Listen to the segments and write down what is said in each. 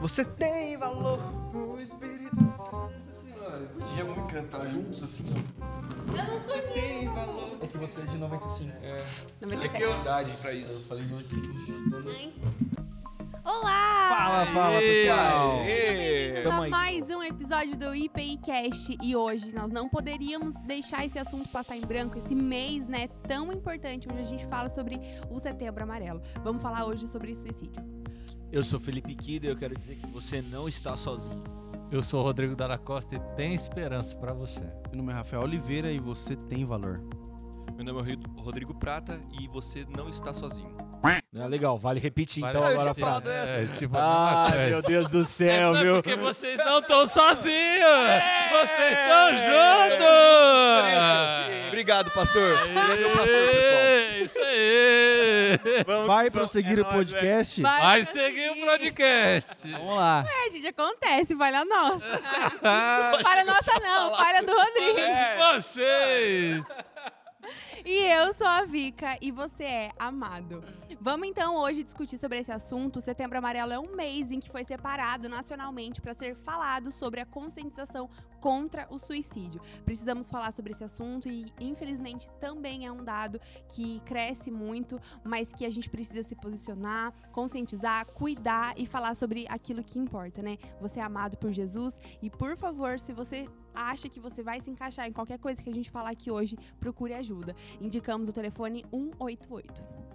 Você tem valor. O Espírito Santo, senhora. Podia muito cantar juntos assim, ó. Eu não Você tem valor. É que você é de 95. É, é 97. curiosidade pra isso. Eu falei 95. chutando. Hein? Olá! Fala, fala, pessoal. Bem-vindos a aí. mais um episódio do IPI Cast e hoje nós não poderíamos deixar esse assunto passar em branco, esse mês, né, tão importante, onde a gente fala sobre o Setembro Amarelo. Vamos falar hoje sobre suicídio. Eu sou Felipe Kida e eu quero dizer que você não está sozinho. Eu sou o Rodrigo Dalla Costa e tem esperança pra você. Meu nome é Rafael Oliveira e você tem valor. Meu nome é Ro- Rodrigo Prata e você não está sozinho. Ah, legal, vale repetir então Vale- agora a eu frase. essa. É, tipo, a Ah, meu Deus do céu, É meu. porque vocês não estão sozinhos! Vocês estão juntos! Obrigado, pastor. Siga o pastor, pessoal. Aí! Vai prosseguir é o podcast? Vai seguir o podcast! Vamos lá. É, gente, acontece, falha nossa. falha nossa não, falha do Rodrigo. É. Vocês! E eu sou a Vika e você é amado. Vamos então hoje discutir sobre esse assunto. O Setembro Amarelo é um mês em que foi separado nacionalmente para ser falado sobre a conscientização contra o suicídio. Precisamos falar sobre esse assunto e, infelizmente, também é um dado que cresce muito, mas que a gente precisa se posicionar, conscientizar, cuidar e falar sobre aquilo que importa, né? Você é amado por Jesus e, por favor, se você acha que você vai se encaixar em qualquer coisa que a gente falar aqui hoje, procure ajuda. Indicamos o telefone 188.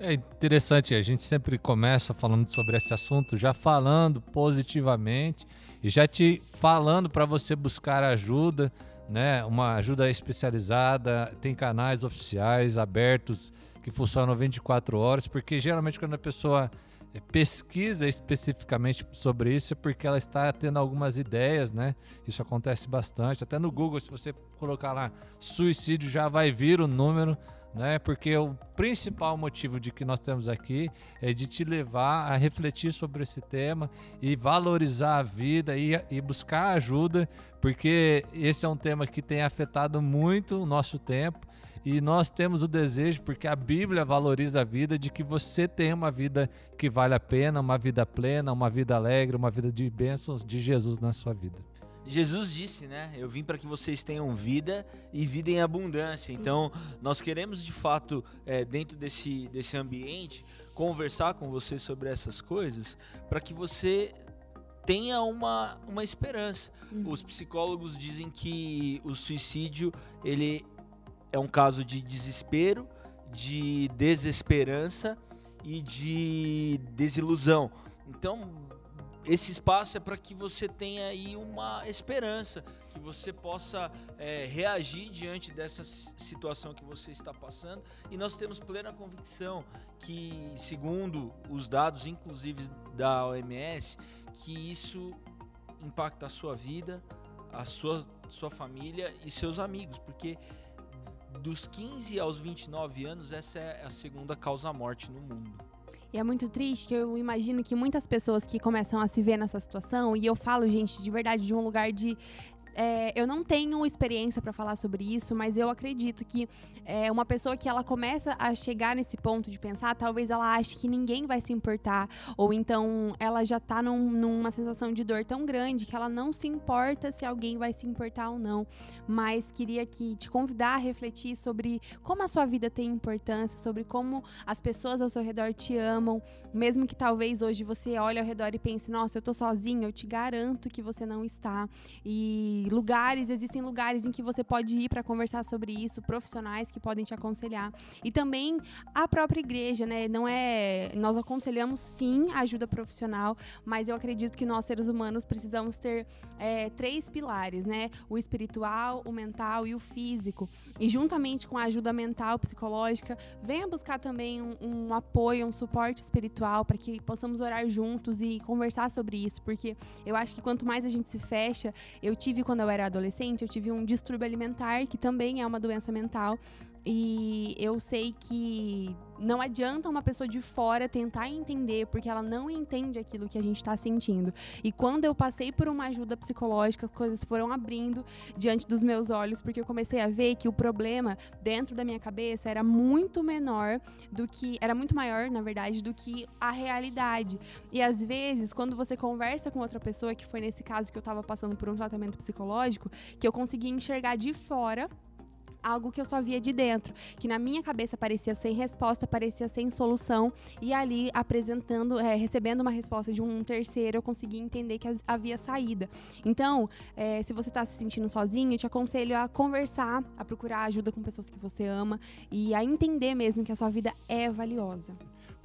É interessante, a gente sempre começa falando sobre esse assunto, já falando positivamente e já te falando para você buscar ajuda, né? Uma ajuda especializada, tem canais oficiais abertos que funcionam 24 horas, porque geralmente quando a pessoa eh, pesquisa especificamente sobre isso é porque ela está tendo algumas ideias, né? Isso acontece bastante. Até no Google, se você colocar lá suicídio, já vai vir o número né? Porque o principal motivo de que nós temos aqui é de te levar a refletir sobre esse tema e valorizar a vida e, e buscar ajuda, porque esse é um tema que tem afetado muito o nosso tempo. E nós temos o desejo, porque a Bíblia valoriza a vida, de que você tenha uma vida que vale a pena, uma vida plena, uma vida alegre, uma vida de bênçãos de Jesus na sua vida. Jesus disse, né? Eu vim para que vocês tenham vida e vida em abundância. Então, nós queremos de fato, é, dentro desse, desse ambiente, conversar com você sobre essas coisas para que você tenha uma, uma esperança. Uhum. Os psicólogos dizem que o suicídio ele é um caso de desespero, de desesperança e de desilusão. Então, esse espaço é para que você tenha aí uma esperança, que você possa é, reagir diante dessa situação que você está passando. E nós temos plena convicção que, segundo os dados, inclusive da OMS, que isso impacta a sua vida, a sua, sua família e seus amigos, porque dos 15 aos 29 anos, essa é a segunda causa-morte no mundo. E é muito triste que eu imagino que muitas pessoas que começam a se ver nessa situação, e eu falo, gente, de verdade, de um lugar de. É, eu não tenho experiência para falar sobre isso, mas eu acredito que é, uma pessoa que ela começa a chegar nesse ponto de pensar, talvez ela ache que ninguém vai se importar, ou então ela já tá num- numa sensação de dor tão grande que ela não se importa se alguém vai se importar ou não. Mas queria que te convidar a refletir sobre como a sua vida tem importância, sobre como as pessoas ao seu redor te amam, mesmo que talvez hoje você olhe ao redor e pense, nossa, eu tô sozinho, eu te garanto que você não está. E lugares, existem lugares em que você pode ir para conversar sobre isso, profissionais que podem te aconselhar. E também a própria igreja, né? Não é, nós aconselhamos sim ajuda profissional, mas eu acredito que nós seres humanos precisamos ter é, três pilares, né? O espiritual, o mental e o físico. E juntamente com a ajuda mental, psicológica, venha buscar também um, um apoio, um suporte espiritual para que possamos orar juntos e conversar sobre isso, porque eu acho que quanto mais a gente se fecha, eu tive quando eu era adolescente, eu tive um distúrbio alimentar que também é uma doença mental E eu sei que não adianta uma pessoa de fora tentar entender, porque ela não entende aquilo que a gente está sentindo. E quando eu passei por uma ajuda psicológica, as coisas foram abrindo diante dos meus olhos, porque eu comecei a ver que o problema dentro da minha cabeça era muito menor do que. Era muito maior, na verdade, do que a realidade. E às vezes, quando você conversa com outra pessoa, que foi nesse caso que eu estava passando por um tratamento psicológico, que eu consegui enxergar de fora algo que eu só via de dentro, que na minha cabeça parecia sem resposta, parecia sem solução, e ali apresentando, é, recebendo uma resposta de um terceiro, eu consegui entender que havia saída. Então, é, se você está se sentindo sozinho, eu te aconselho a conversar, a procurar ajuda com pessoas que você ama e a entender mesmo que a sua vida é valiosa.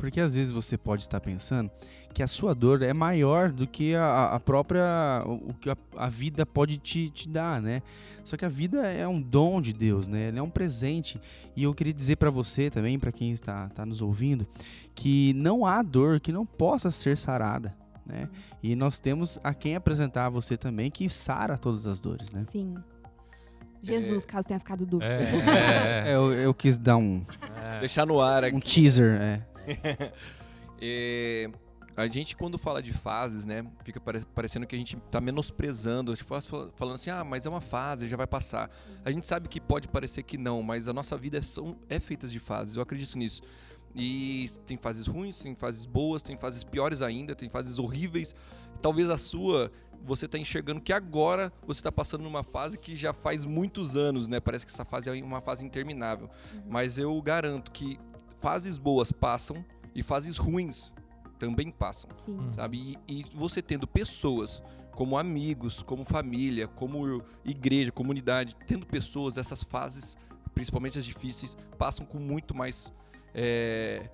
Porque às vezes você pode estar pensando que a sua dor é maior do que a, a própria. o que a, a vida pode te, te dar, né? Só que a vida é um dom de Deus, né? Ela é um presente. E eu queria dizer pra você também, pra quem está, está nos ouvindo, que não há dor que não possa ser sarada. Né? E nós temos a quem apresentar a você também que sara todas as dores, né? Sim. Jesus, caso tenha ficado dúvida. É, é, É, eu, eu quis dar um, é. Deixar no ar aqui. um teaser, é. É, a gente, quando fala de fases, né, fica pare- parecendo que a gente tá menosprezando, tipo, fal- falando assim, ah, mas é uma fase, já vai passar. A gente sabe que pode parecer que não, mas a nossa vida é, são, é feita de fases, eu acredito nisso. E tem fases ruins, tem fases boas, tem fases piores ainda, tem fases horríveis. Talvez a sua, você tá enxergando que agora você tá passando numa fase que já faz muitos anos, né? Parece que essa fase é uma fase interminável. Mas eu garanto que fases boas passam e fases ruins também passam, Sim. sabe? E, e você tendo pessoas como amigos, como família, como igreja, comunidade, tendo pessoas, essas fases, principalmente as difíceis, passam com muito mais é,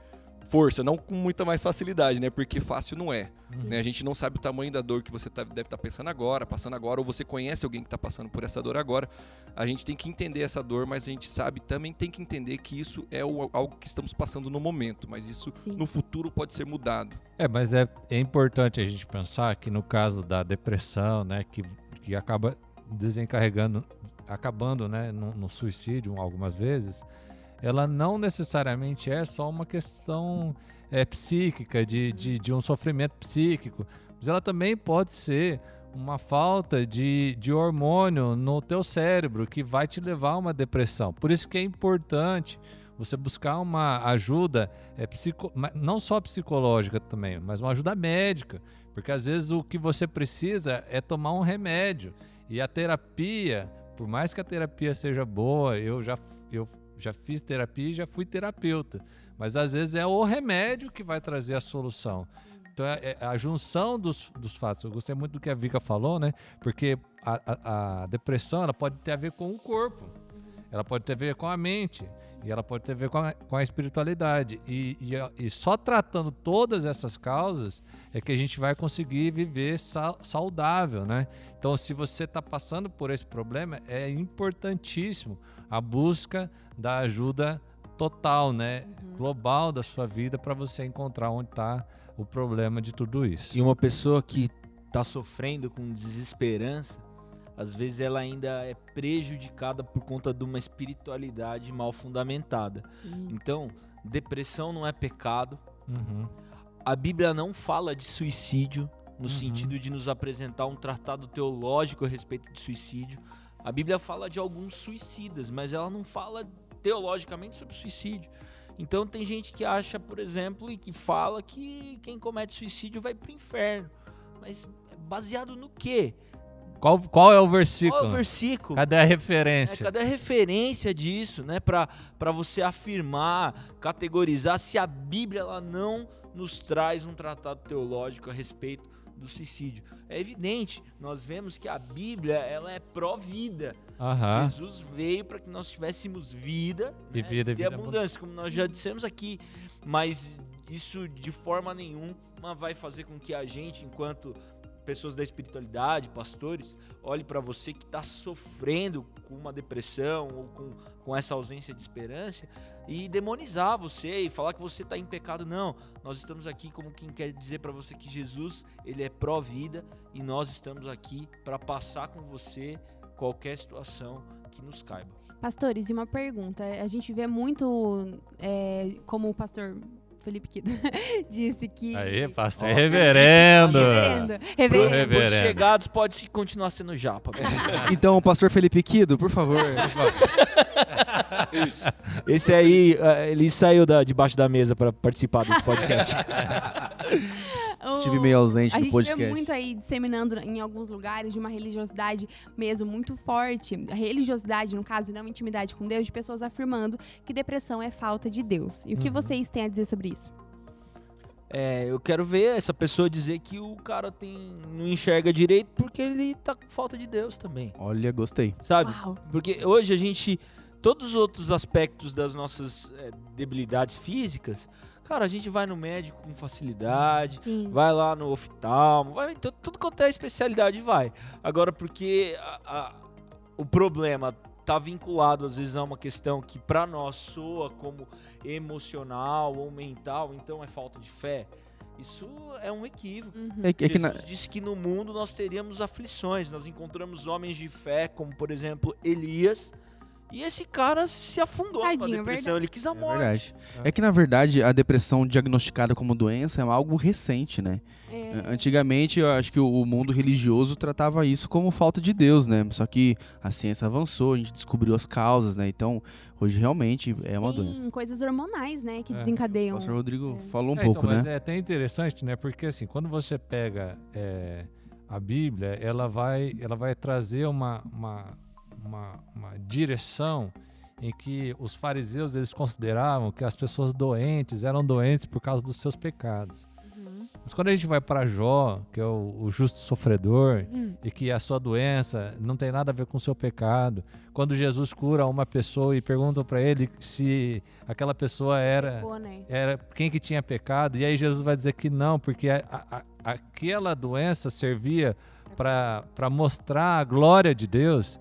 força, não com muita mais facilidade, né? Porque fácil não é. né? A gente não sabe o tamanho da dor que você tá- deve estar pensando agora, passando agora, ou você conhece alguém que está passando por essa dor agora. A gente tem que entender essa dor, mas a gente sabe também tem que entender que isso é o- algo que estamos passando no momento, mas isso Sim. no futuro pode ser mudado. É, mas é, é importante a gente pensar que no caso da depressão, né, que, que acaba desencarregando, acabando, né, no, no suicídio algumas vezes, ela não necessariamente é só uma questão é, psíquica, de, de, de um sofrimento psíquico, mas ela também pode ser uma falta de, de hormônio no teu cérebro que vai te levar a uma depressão. Por isso que é importante você buscar uma ajuda é, psico, não só psicológica também, mas uma ajuda médica, porque às vezes o que você precisa é tomar um remédio e a terapia, por mais que a terapia seja boa, eu já eu já fiz terapia e já fui terapeuta, mas às vezes é o remédio que vai trazer a solução. Então é, é a junção dos, dos fatos. Eu gostei muito do que a Vika falou, né? Porque a, a- a depressão ela pode ter a ver com o corpo, ela pode ter a ver com a mente e ela pode ter a ver com a, com a espiritualidade. E, e, e só tratando todas essas causas é que a gente vai conseguir viver sa- saudável, né? Então, se você está passando por esse problema, é importantíssimo a busca da ajuda total, né? Global da sua vida para você encontrar onde está o problema de tudo isso. E uma pessoa que tá sofrendo com desesperança, às vezes ela ainda é prejudicada por conta de uma espiritualidade mal fundamentada. Sim. Então, depressão não é pecado. Uhum. A Bíblia não fala de suicídio no Uhum. sentido de nos apresentar um tratado teológico a respeito de suicídio. A Bíblia fala de alguns suicidas, mas ela não fala teologicamente sobre suicídio. Então tem gente que acha, por exemplo, e que fala que quem comete suicídio vai pro inferno. Mas baseado no quê? Qual, qual é o versículo? Qual é o versículo? Cadê a É, referência? cadê a referência disso, né? Pra você afirmar, categorizar se a Bíblia ela não nos traz um tratado teológico a respeito do suicídio. É evidente, nós vemos que a Bíblia ela é pró-vida. Aham. Jesus veio para que nós tivéssemos vida E né? vida, e vida abundância, como nós já dissemos aqui. Mas isso de forma nenhuma vai fazer com que a gente, enquanto pessoas da espiritualidade, pastores, olhe para você que está sofrendo com uma depressão ou com, com essa ausência de esperança e demonizar você e falar que você está em pecado. Não, nós estamos aqui como quem quer dizer para você que Jesus ele é pró-vida e nós estamos aqui para passar com você qualquer situação que nos caiba. Pastores, e uma pergunta. A gente vê muito, é, como o pastor Felipe Kido disse que. Aí, pastor, Ó, reverendo. Reverendo. Pro- Reverendo. Chegados pode continuar sendo japa. Então, pastor Felipe Quido, por favor. Esse aí, eh, ele saiu da, debaixo da mesa pra participar desse podcast. Estive meio ausente A do gente podcast. vê muito aí disseminando em alguns lugares de uma religiosidade mesmo muito forte. A religiosidade, no caso, não intimidade com Deus, de pessoas afirmando que depressão é falta de Deus. E o que Uhum. vocês têm a dizer sobre isso? É, eu quero ver essa pessoa dizer que o cara tem, não enxerga direito porque ele tá com falta de Deus também, Olha, gostei. sabe? Uau. Porque hoje a gente, todos os outros aspectos das nossas é, debilidades físicas, cara, a gente vai no médico com facilidade, Sim. vai lá no oftalmo, vai em tu- tudo quanto é especialidade vai. Agora, porque a- a- o problema tá vinculado às vezes a uma questão que pra nós soa como emocional ou mental, então é falta de fé. Isso é um equívoco. Uhum. É, que- é que na- Jesus disse que no mundo nós teríamos aflições. Nós encontramos homens de fé, como por exemplo Elias, e esse cara se afundou Tadinho, na depressão. Ele quis a É morte. verdade. É que, na verdade, a depressão diagnosticada como doença é algo recente, né? É, Antigamente, eu acho que o o mundo religioso tratava isso como falta de Deus, né? Só que a ciência avançou, a gente descobriu as causas, né? Então, hoje realmente é uma tem doença. coisas hormonais, né, que É. O desencadeiam. pastor Rodrigo É. falou um É, pouco, então, mas né? é até interessante, né? Porque assim, quando você pega é, a Bíblia, ela vai, ela vai trazer uma, uma, uma, uma direção em que os fariseus eles consideravam que as pessoas doentes eram doentes por causa dos seus pecados. Uhum. Mas quando a gente vai para Jó, que é o, o justo sofredor, Hum. e que a sua doença não tem nada a ver com o seu pecado. Quando Jesus cura uma pessoa e pergunta para ele se aquela pessoa era Pecou, né? era quem que tinha pecado, e aí Jesus vai dizer que não, porque a- a- aquela doença servia para mostrar a glória de Deus.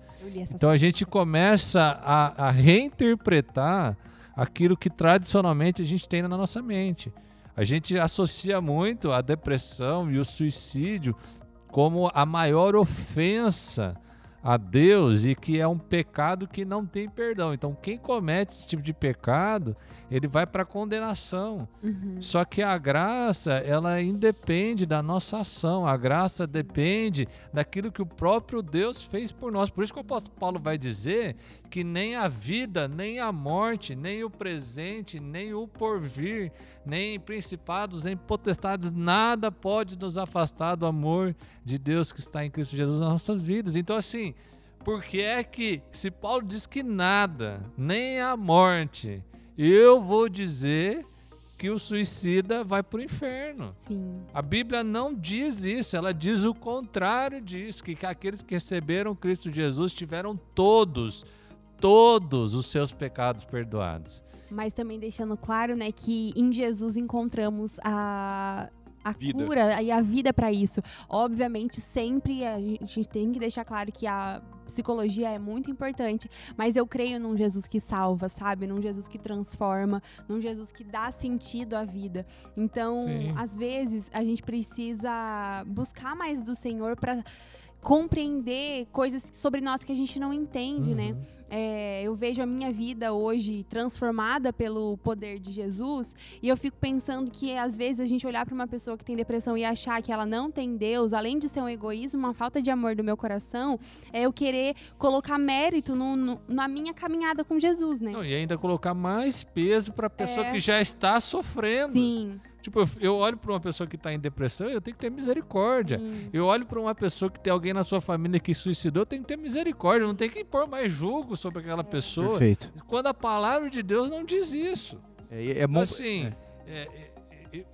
Então a gente começa a, a reinterpretar aquilo que tradicionalmente a gente tem na nossa mente. A gente associa muito a depressão e o suicídio como a maior ofensa a Deus e que é um pecado que não tem perdão. Então quem comete esse tipo de pecado, ele vai para condenação. Uhum. Só que a graça, ela independe da nossa ação. A graça depende daquilo que o próprio Deus fez por nós. Por isso que o apóstolo Paulo vai dizer que nem a vida, nem a morte, nem o presente, nem o porvir, nem principados, nem potestades, nada pode nos afastar do amor de Deus que está em Cristo Jesus nas nossas vidas. Então, assim, por que é que, se Paulo diz que nada, nem a morte, eu vou dizer que o suicida vai para o inferno. Sim. A Bíblia não diz isso, ela diz o contrário disso, que aqueles que receberam Cristo Jesus tiveram todos, todos os seus pecados perdoados. Mas também deixando claro, né, que em Jesus encontramos a a Vida. cura e a vida para isso. Obviamente, sempre a gente tem que deixar claro que a psicologia é muito importante, mas eu creio num Jesus que salva, sabe? Num Jesus que transforma, num Jesus que dá sentido à vida. Então, Sim. às vezes, a gente precisa buscar mais do Senhor para compreender coisas sobre nós que a gente não entende, né? É, eu vejo a minha vida hoje transformada pelo poder de Jesus e eu fico pensando que às vezes a gente olhar para uma pessoa que tem depressão e achar que ela não tem Deus, além de ser um egoísmo, uma falta de amor do meu coração, é eu querer colocar mérito no- no- na minha caminhada com Jesus, né? Não, e ainda colocar mais peso para a pessoa É. que já está sofrendo. Sim. Tipo, eu- eu olho para uma pessoa que está em depressão, eu tenho que ter misericórdia. sim. Eu olho para uma pessoa que tem alguém na sua família que suicidou, eu tenho que ter misericórdia. Não tem que pôr mais julgo sobre aquela pessoa. Perfeito. Quando a palavra de Deus não diz isso. É, é bom. assim, é, é, é,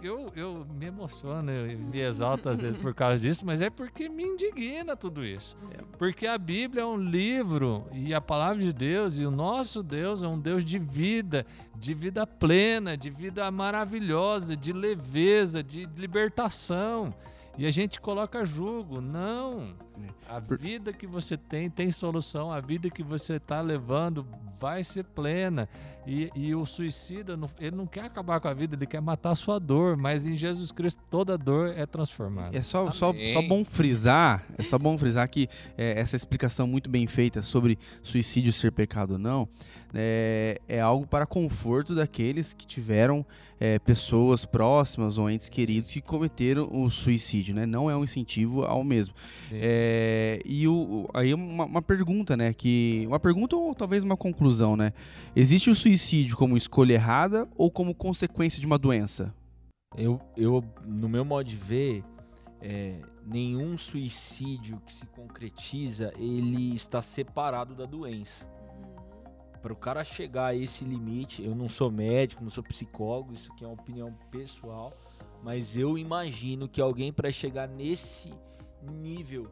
eu, eu me emociono, eu me exalto às vezes por causa disso, mas é porque me indigna tudo isso. Porque a Bíblia é um livro e a palavra de Deus e o nosso Deus é um Deus de vida, de vida plena, de vida maravilhosa, de leveza, de libertação. E a gente coloca julgo. Não. É. A vida que você tem tem solução. A vida que você está levando vai ser plena. E, e o suicida, não- ele não quer acabar com a vida, ele quer matar a sua dor. Mas em Jesus Cristo, toda dor é transformada. É só, só, só bom frisar, é só bom frisar que é, essa explicação muito bem feita sobre suicídio ser pecado ou não, é, é algo para conforto daqueles que tiveram é, pessoas próximas ou entes queridos que cometeram o suicídio, né? Não é um incentivo ao mesmo. Sim. É, e o, aí uma, uma pergunta, né? Que uma pergunta ou talvez uma conclusão, né? Existe o suicídio como escolha errada ou como consequência de uma doença? Eu, eu, no meu modo de ver, é, nenhum suicídio que se concretiza, ele está separado da doença. Para o cara chegar a esse limite, eu não sou médico, não sou psicólogo, isso aqui é uma opinião pessoal, mas eu imagino que alguém para chegar nesse nível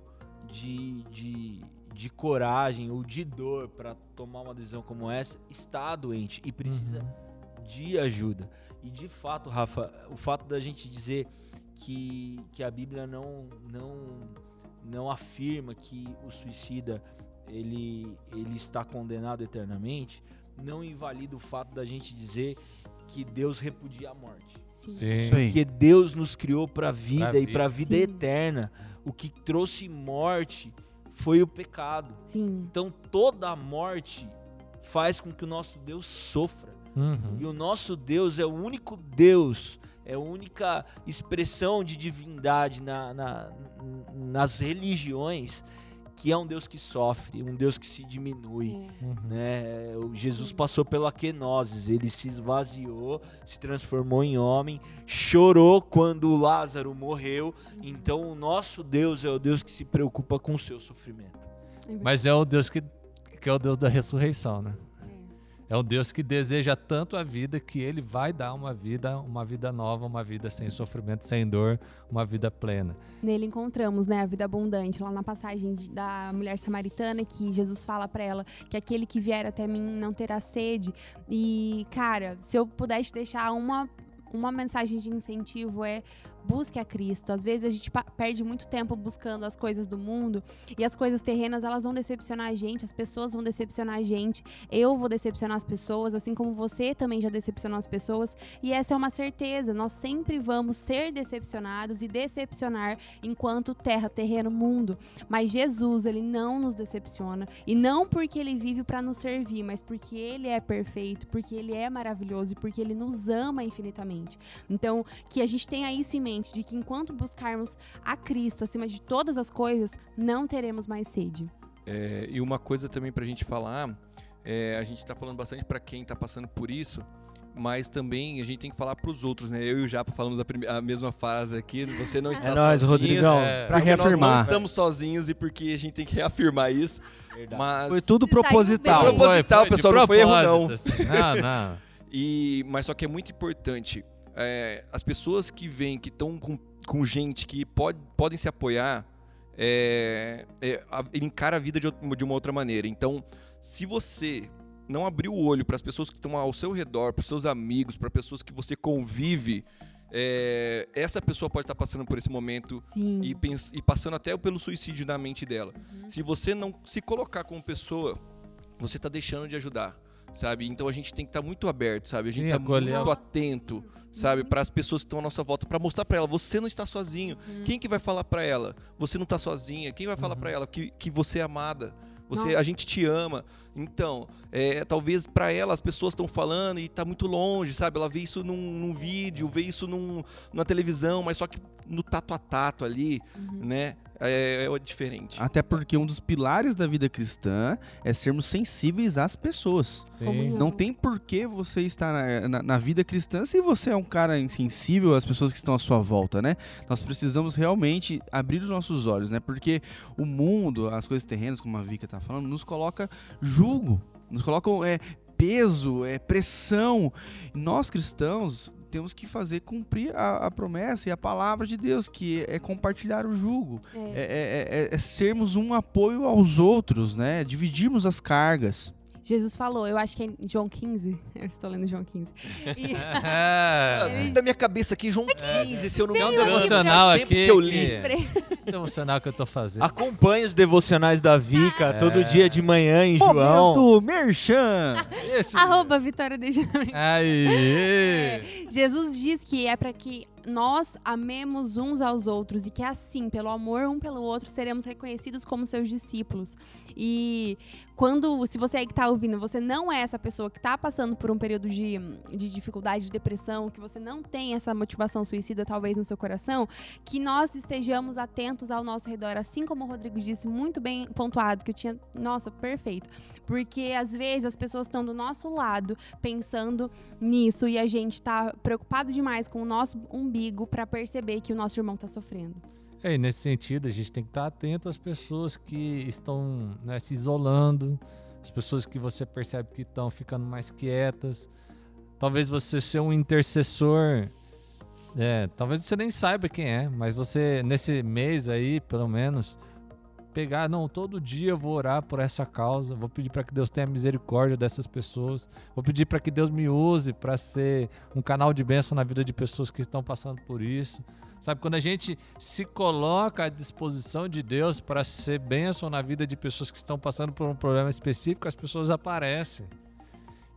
de, de, de coragem ou de dor para tomar uma decisão como essa está doente e precisa Uhum. de ajuda. E de fato, Rafa, o fato da gente dizer que, que a Bíblia não, não, não afirma que o suicida ele, ele está condenado eternamente, não invalida o fato da gente dizer que Deus repudia a morte. Sim. Sim. Isso aí. Porque Deus nos criou para vida Pra e para vida Sim. eterna. O que trouxe morte foi o pecado. Sim. Então toda a morte faz com que o nosso Deus sofra. Uhum. E o nosso Deus é o único Deus, é a única expressão de divindade na- na- nas religiões que é um Deus que sofre, um Deus que se diminui. Uhum. Né? O Jesus passou pela quenoses, ele se esvaziou, se transformou em homem, chorou quando Lázaro morreu. Então o nosso Deus é o Deus que se preocupa com o seu sofrimento. É. Mas é o Deus que, que é o Deus da ressurreição, né? É. O Deus que deseja tanto a vida que ele vai dar uma vida, uma vida nova, uma vida sem sofrimento, sem dor, uma vida plena. Nele encontramos, né, a vida abundante, lá na passagem da mulher samaritana, que Jesus fala pra ela que aquele que vier até mim não terá sede. E, cara, se eu pudesse deixar uma, uma mensagem de incentivo é busque a Cristo. Às vezes a gente perde muito tempo buscando as coisas do mundo e as coisas terrenas, elas vão decepcionar a gente, as pessoas vão decepcionar a gente, eu vou decepcionar as pessoas, assim como você também já decepcionou as pessoas. E essa é uma certeza, nós sempre vamos ser decepcionados e decepcionar enquanto terra, terreno, mundo. Mas Jesus, ele não nos decepciona. E não porque ele vive para nos servir, mas porque ele é perfeito, porque ele é maravilhoso e porque ele nos ama infinitamente. Então, que a gente tenha isso em mente, de que enquanto buscarmos a Cristo acima de todas as coisas, não teremos mais sede. É, e uma coisa também pra gente falar, é, a gente tá falando bastante pra quem tá passando por isso, mas também a gente tem que falar pros outros, né? Eu e o Japa falamos a, a mesma frase aqui, você não está É sozinho. Rodrigão. É, Pra porque Nós não reafirmar. estamos sozinhos e porque a gente tem que reafirmar isso. Mas Foi tudo proposital. bem. Proposital, de pessoal, não foi erro, não. assim. Não, não. E, mas só que é muito importante. É, as pessoas que vêm, que estão com, com gente que pode, podem se apoiar, é, é, a- ele encara a vida de, de uma outra maneira. Então, se você não abrir o olho para as pessoas que estão ao seu redor, para os seus amigos, para pessoas que você convive, é, essa pessoa pode estar passando por esse momento e, pens- e passando até pelo suicídio na mente dela. Uhum. Se você não se colocar como pessoa, você tá deixando de ajudar, sabe? Então a gente tem que estar muito aberto, sabe? A gente Sim, tá acolher. muito atento, sabe, Uhum. para as pessoas que estão à nossa volta, para mostrar para ela, você não está sozinho. Uhum. Quem que vai falar para ela? Você não tá sozinha. Quem vai falar Uhum. para ela que, que você é amada? Você, a gente te ama. Então, é, talvez para ela as pessoas estão falando e tá muito longe, sabe? Ela vê isso num, num vídeo, vê isso num, numa televisão, mas só que no tato a tato ali, Uhum. né? É, é diferente. Até porque um dos pilares da vida cristã é sermos sensíveis às pessoas. Sim. Não tem por que você estar na, na- na vida cristã se você é um cara insensível às pessoas que estão à sua volta, né? Nós precisamos realmente abrir os nossos olhos, né? Porque o mundo, as coisas terrenas, como a Vika tá falando, nos coloca julgo, nos colocam é, peso, é, pressão. Nós cristãos temos que fazer cumprir a, a promessa e a palavra de Deus, que é compartilhar o jugo, É. é, é- é- é sermos um apoio aos outros, né? Dividirmos as cargas. Jesus falou, eu acho que é em João 15. Eu estou lendo João 15. E, É, Da minha cabeça aqui, João 15, se eu não me é um engano. tempo aqui. que eu li. que- devocional que eu tô fazendo. Acompanhe os devocionais da Vica É. todo dia de manhã em João. Momento Merchan! Esse- arroba Vitória de. Aí. Jesus diz que é para que nós amemos uns aos outros e que assim, pelo amor um pelo outro, seremos reconhecidos como seus discípulos. E quando, se você aí que tá ouvindo, você não é essa pessoa que tá passando por um período de, de dificuldade, de depressão, que você não tem essa motivação suicida talvez no seu coração, que nós estejamos atentos ao nosso redor, assim como o Rodrigo disse, muito bem pontuado, que eu tinha, nossa, perfeito. Porque às vezes as pessoas estão do nosso lado pensando nisso e a gente tá preocupado demais com o nosso umbigo para perceber que o nosso irmão tá sofrendo. É, e nesse sentido, a gente tem que estar atento às pessoas que estão né, se isolando, as pessoas que você percebe que estão ficando mais quietas. Talvez você ser um intercessor. É, talvez você nem saiba quem é, mas você, nesse mês aí, pelo menos, pegar, não, todo dia eu vou orar por essa causa, vou pedir para que Deus tenha misericórdia dessas pessoas, vou pedir para que Deus me use para ser um canal de bênção na vida de pessoas que estão passando por isso. Sabe, quando a gente se coloca à disposição de Deus para ser bênção na vida de pessoas que estão passando por um problema específico, as pessoas aparecem.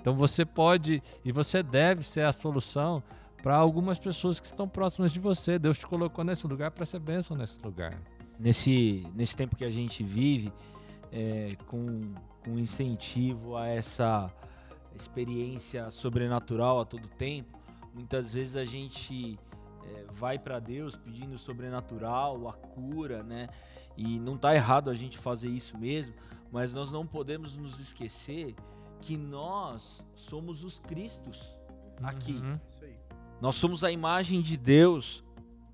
Então você pode e você deve ser a solução para algumas pessoas que estão próximas de você. Deus te colocou nesse lugar para ser bênção nesse lugar. Nesse, nesse tempo que a gente vive, é, com, com incentivo a essa experiência sobrenatural a todo tempo, muitas vezes a gente é, vai para Deus pedindo o sobrenatural, a cura, né? E não tá errado a gente fazer isso mesmo, mas nós não podemos nos esquecer que nós somos os Cristos aqui. Uhum. Nós somos a imagem de Deus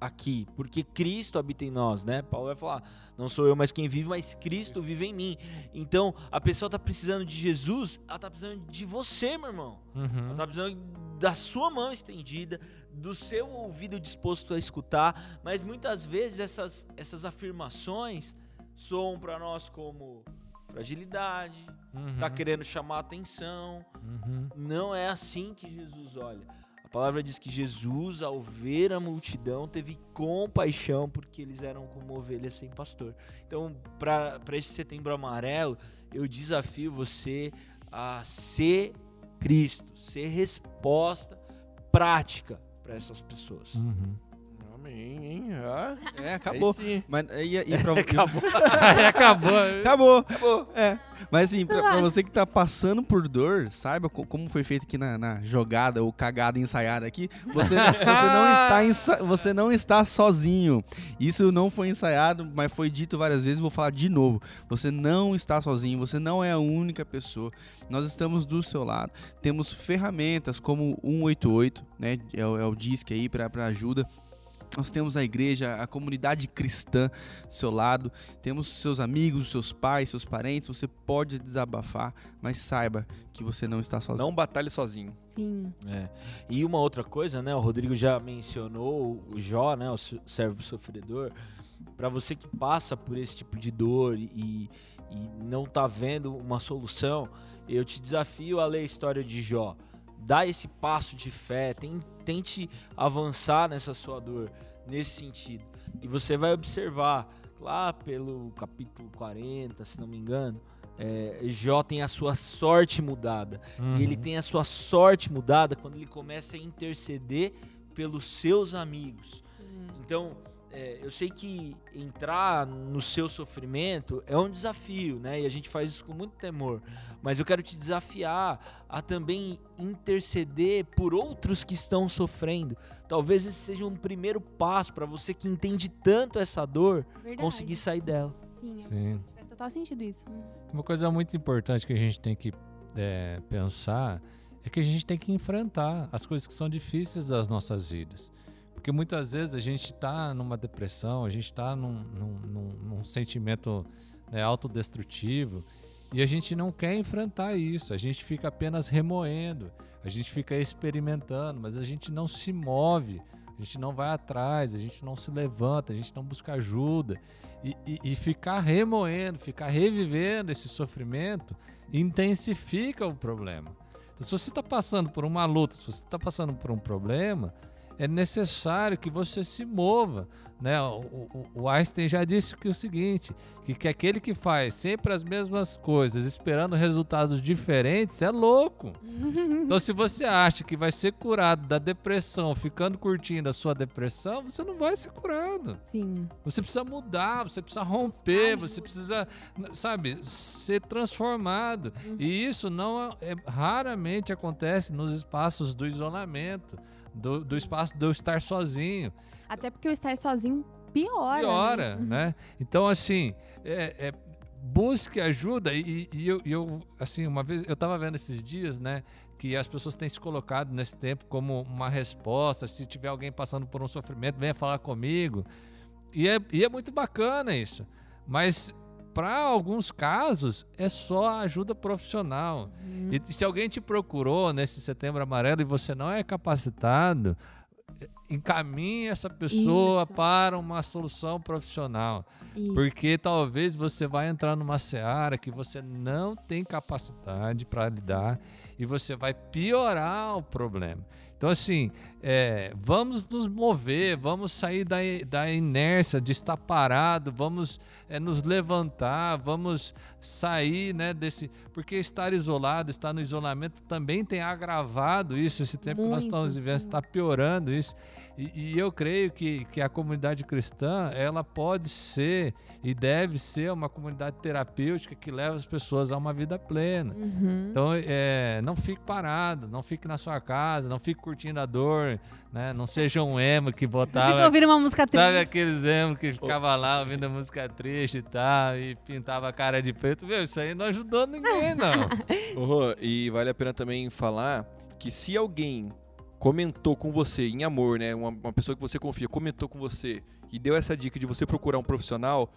aqui, porque Cristo habita em nós, né? Paulo vai falar: não sou eu mais quem vive, mas Cristo vive em mim. Então, a pessoa tá precisando de Jesus, ela tá precisando de você, meu irmão. Ela Uhum. tá precisando da sua mão estendida, do seu ouvido disposto a escutar, mas muitas vezes essas, essas afirmações soam para nós como fragilidade, Uhum. tá querendo chamar atenção, Uhum. não é assim que Jesus olha. Palavra diz que Jesus, ao ver a multidão, teve compaixão porque eles eram como ovelhas sem pastor. Então, para esse setembro amarelo, eu desafio você a ser Cristo, ser resposta prática para essas pessoas. Uhum. Amém, hein? Ah, É, acabou. aí. Mas, e, e pra, Acabou. Aí acabou. Acabou. Acabou. É. Mas assim, pra, pra você que tá passando por dor, saiba co- como foi feito aqui na, na jogada ou cagada ensaiada aqui. Você, você, não está ensa- você não está sozinho. Isso não foi ensaiado, mas foi dito várias vezes. Vou falar de novo. Você não está sozinho. Você não é a única pessoa. Nós estamos do seu lado. Temos ferramentas como o 188, né? É, o- é o disque aí para ajuda. Nós temos a igreja, a comunidade cristã do seu lado, temos seus amigos, seus pais, seus parentes. Você pode desabafar, mas saiba que você não está sozinho. Não batalhe sozinho. Sim. É. E uma outra coisa, né? O Rodrigo já mencionou o Jó, né? O servo sofredor. Para você que passa por esse tipo de dor e, e não tá vendo uma solução, eu te desafio a ler a história de Jó. Dá esse passo de fé, tem- tente avançar nessa sua dor, nesse sentido. E você vai observar, lá pelo capítulo 40, se não me engano, é, Jó tem a sua sorte mudada. E ele Uhum. tem a sua sorte mudada quando ele começa a interceder pelos seus amigos. Então, é, eu sei que entrar no seu sofrimento é um desafio, né? E a gente faz isso com muito temor. Mas eu quero te desafiar a também interceder por outros que estão sofrendo. Talvez esse seja um primeiro passo para você que entende tanto essa dor Verdade. conseguir sair dela. Sim. Sim. Faz total sentido isso. Uma coisa muito importante que a gente tem que é, pensar é que a gente tem que enfrentar as coisas que são difíceis das nossas vidas. Porque muitas vezes a gente está numa depressão, a gente está num, num, num- num sentimento né, autodestrutivo e a gente não quer enfrentar isso, a gente fica apenas remoendo, a gente fica experimentando, mas a gente não se move, a gente não vai atrás, a gente não se levanta, a gente não busca ajuda. E, e, e ficar remoendo, ficar revivendo esse sofrimento intensifica o problema. Então, se você está passando por uma luta, se você está passando por um problema, é necessário que você se mova. Né? O, o, o, Einstein já disse que o seguinte, que, que aquele que faz sempre as mesmas coisas, esperando resultados diferentes, é louco. então, se você acha que vai ser curado da depressão ficando curtindo a sua depressão, você não vai ser curado. Sim. Você precisa mudar, você precisa romper, você precisa, sabe, ser transformado. Uhum. E isso não é, raramente acontece nos espaços do isolamento do, do espaço de eu estar sozinho. Até porque o estar sozinho piora. Piora, né? né? Então, assim, é, é, busque ajuda. E, e eu, eu, assim, uma vez, eu estava vendo esses dias, né? Que as pessoas têm se colocado nesse tempo como uma resposta. Se tiver alguém passando por um sofrimento, venha falar comigo. E é, e é muito bacana isso. Mas para alguns casos é só ajuda profissional. Uhum. E se alguém te procurou nesse setembro amarelo e você não é capacitado, encaminhe essa pessoa Isso. para uma solução profissional. Isso. Porque talvez você vai entrar numa seara que você não tem capacidade para lidar e você vai piorar o problema. Então, assim, é, vamos nos mover, vamos sair da, da inércia de estar parado, vamos é, nos levantar, vamos sair né, desse. Porque estar isolado, estar no isolamento também tem agravado isso. Esse tempo Muito, que nós estamos vivendo está piorando isso. E, e, eu creio que, que a comunidade cristã ela pode ser e deve ser uma comunidade terapêutica que leva as pessoas a uma vida plena. Uhum. Então, é, não fique parado, não fique na sua casa, não fique curtindo a dor, né? Não seja um emo que botava. Fica ouvindo uma música triste. Sabe aqueles emo que ficava lá ouvindo a música triste e tal, e pintava a cara de preto. Meu, isso aí não ajudou ninguém, não. uhum, e vale a pena também falar que se alguém comentou com você em amor, né? Uma, uma, pessoa que você confia comentou com você e deu essa dica de você procurar um profissional,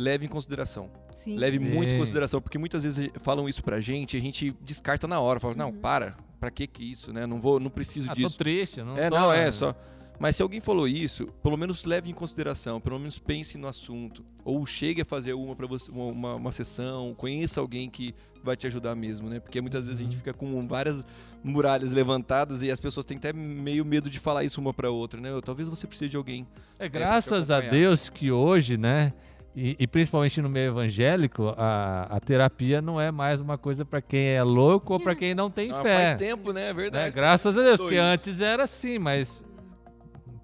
leve em consideração. Sim. Leve muito em consideração, porque muitas vezes falam isso pra gente e a gente descarta na hora. Fala, uhum. não, para, pra que que isso, né? Não vou, não preciso ah, disso. Tô triste, não É, tô... não, é, só... Mas se alguém falou isso, pelo menos leve em consideração, pelo menos pense no assunto. Ou chegue a fazer uma para você, uma, uma, uma, sessão, conheça alguém que vai te ajudar mesmo, né? Porque muitas vezes a gente uhum. fica com várias muralhas levantadas e as pessoas têm até meio medo de falar isso uma para outra, né? Talvez você precise de alguém. É, graças é, a Deus que hoje, né? E, e, principalmente no meio evangélico, a, a terapia não é mais uma coisa para quem é louco ou para quem não tem não, fé. Faz tempo, né? É verdade. Né? Graças a Deus, porque isso. antes era assim, mas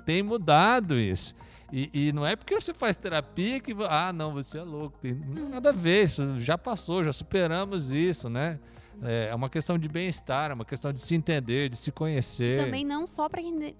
tem mudado isso. E, e, não é porque você faz terapia que. Ah, não, você é louco. Tem nada a ver, isso já passou, já superamos isso, né? É, é uma questão de bem-estar, é uma questão de se entender, de se conhecer. E também não só para quem,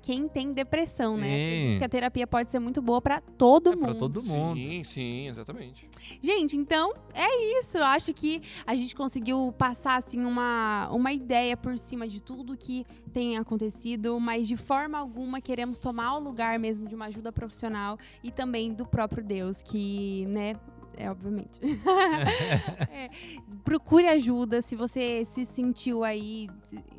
quem tem depressão, né? sim. né? Porque a terapia pode ser muito boa para todo é mundo. Para todo mundo. Sim, sim, exatamente. Gente, então é isso. Eu acho que a gente conseguiu passar assim uma, uma ideia por cima de tudo que tem acontecido, mas de forma alguma queremos tomar o lugar mesmo de uma ajuda profissional e também do próprio Deus, que, né, é, obviamente. é, procure ajuda se você se sentiu aí,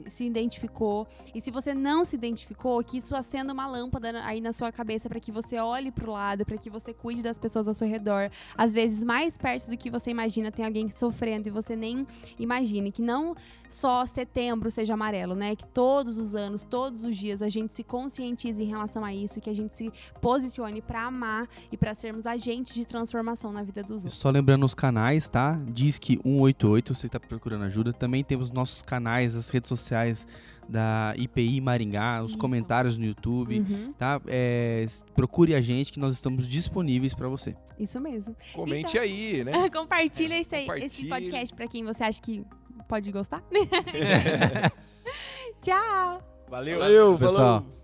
se identificou. E se você não se identificou, que isso acenda uma lâmpada aí na sua cabeça para que você olhe para o lado, para que você cuide das pessoas ao seu redor. Às vezes, mais perto do que você imagina, tem alguém sofrendo e você nem imagine. Que não só setembro seja amarelo, né? Que todos os anos, todos os dias, a gente se conscientize em relação a isso, que a gente se posicione para amar e para sermos agentes de transformação na vida dos outros. Só lembrando os canais, tá? Diz que 188, você está procurando ajuda. Também temos nossos canais, as redes sociais da IPI Maringá, os Isso. comentários no YouTube, uhum. tá? É, procure a gente que nós estamos disponíveis para você. Isso mesmo. Comente então, aí, né? compartilha, esse, aí, esse podcast para quem você acha que pode gostar. Tchau. Valeu, Valeu pessoal. Falou.